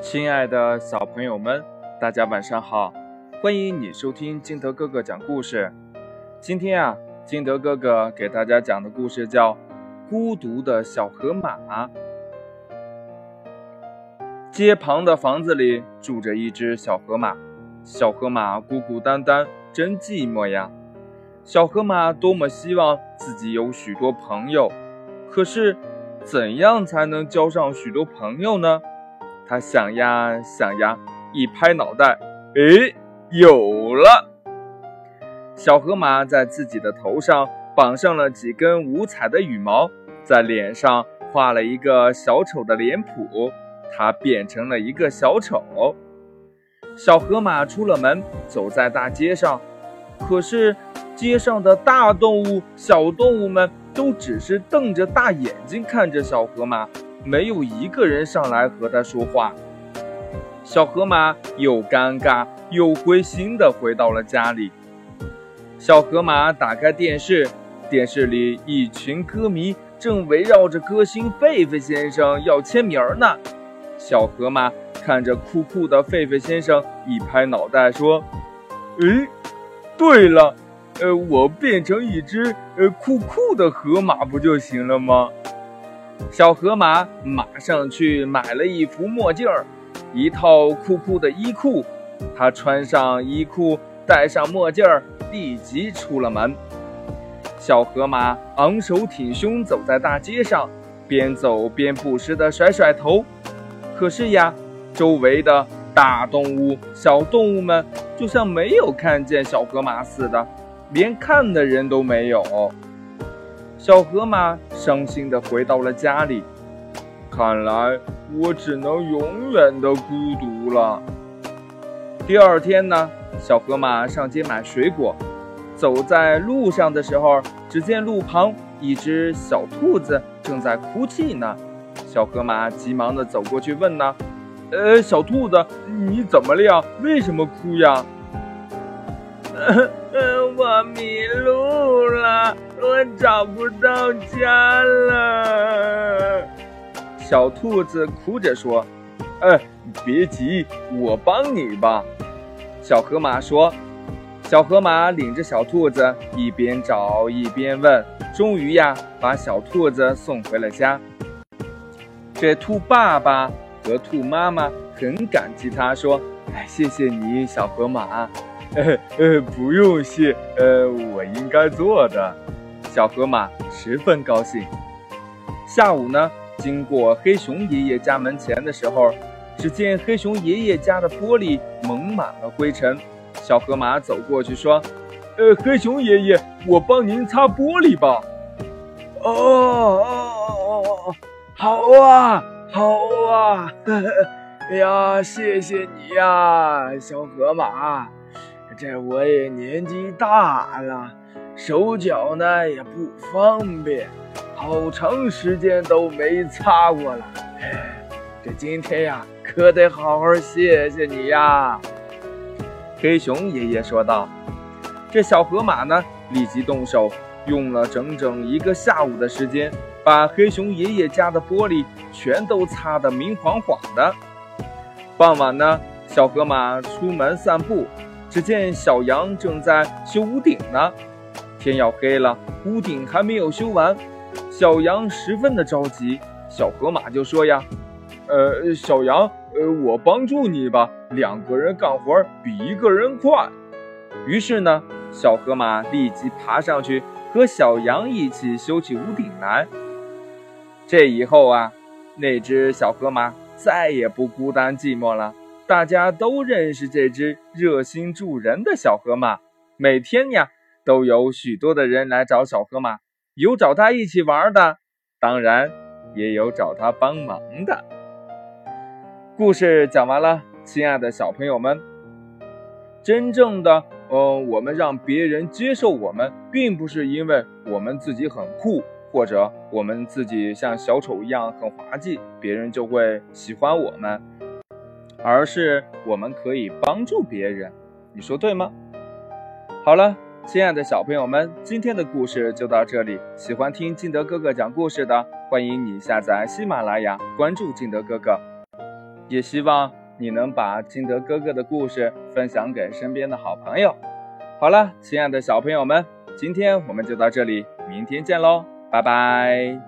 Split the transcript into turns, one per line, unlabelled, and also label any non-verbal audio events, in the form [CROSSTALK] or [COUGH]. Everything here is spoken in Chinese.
亲爱的小朋友们，大家晚上好！欢迎你收听金德哥哥讲故事。今天啊，金德哥哥给大家讲的故事叫《孤独的小河马》。街旁的房子里住着一只小河马，小河马孤孤单单，真寂寞呀。小河马多么希望自己有许多朋友，可是怎样才能交上许多朋友呢？他想呀想呀，一拍脑袋，诶，有了！小河马在自己的头上绑上了几根五彩的羽毛，在脸上画了一个小丑的脸谱，它变成了一个小丑。小河马出了门，走在大街上，可是街上的大动物、小动物们都只是瞪着大眼睛看着小河马。没有一个人上来和他说话，小河马又尴尬又灰心地回到了家里。小河马打开电视，电视里一群歌迷正围绕着歌星狒狒先生要签名呢。小河马看着酷酷的狒狒先生，一拍脑袋说：“诶，对了，呃，我变成一只呃酷酷的河马不就行了吗？”小河马马上去买了一副墨镜儿，一套酷酷的衣裤。他穿上衣裤，戴上墨镜儿，立即出了门。小河马昂首挺胸走在大街上，边走边不时地甩甩头。可是呀，周围的大动物、小动物们就像没有看见小河马似的，连看的人都没有。小河马伤心地回到了家里，看来我只能永远的孤独了。第二天呢，小河马上街买水果，走在路上的时候，只见路旁一只小兔子正在哭泣呢。小河马急忙地走过去问呢：“呃，小兔子，你怎么了呀？为什么哭呀？” [LAUGHS]
嗯，我迷路了，我找不到家了。
小兔子哭着说：“哎，别急，我帮你吧。”小河马说。小河马领着小兔子一边找一边问，终于呀，把小兔子送回了家。这兔爸爸和兔妈妈很感激他，说：“哎，谢谢你，小河马。”呃 [LAUGHS] 呃，不用谢，呃，我应该做的。小河马十分高兴。下午呢，经过黑熊爷爷家门前的时候，只见黑熊爷爷家的玻璃蒙满了灰尘。小河马走过去说：“呃，黑熊爷爷，我帮您擦玻璃吧。”
哦哦哦哦哦，好啊，好啊，呵 [LAUGHS] 呵哎呀，谢谢你呀，小河马。这我也年纪大了，手脚呢也不方便，好长时间都没擦过了。这今天呀，可得好好谢谢你呀。”
黑熊爷爷说道。这小河马呢，立即动手，用了整整一个下午的时间，把黑熊爷爷家的玻璃全都擦得明晃晃的。傍晚呢，小河马出门散步。只见小羊正在修屋顶呢，天要黑了，屋顶还没有修完，小羊十分的着急。小河马就说呀：“呃，小羊，呃，我帮助你吧，两个人干活比一个人快。”于是呢，小河马立即爬上去和小羊一起修起屋顶来。这以后啊，那只小河马再也不孤单寂寞了。大家都认识这只热心助人的小河马，每天呀都有许多的人来找小河马，有找他一起玩的，当然也有找他帮忙的。故事讲完了，亲爱的小朋友们，真正的，嗯，我们让别人接受我们，并不是因为我们自己很酷，或者我们自己像小丑一样很滑稽，别人就会喜欢我们。而是我们可以帮助别人，你说对吗？好了，亲爱的小朋友们，今天的故事就到这里。喜欢听金德哥哥讲故事的，欢迎你下载喜马拉雅，关注金德哥哥。也希望你能把金德哥哥的故事分享给身边的好朋友。好了，亲爱的小朋友们，今天我们就到这里，明天见喽，拜拜。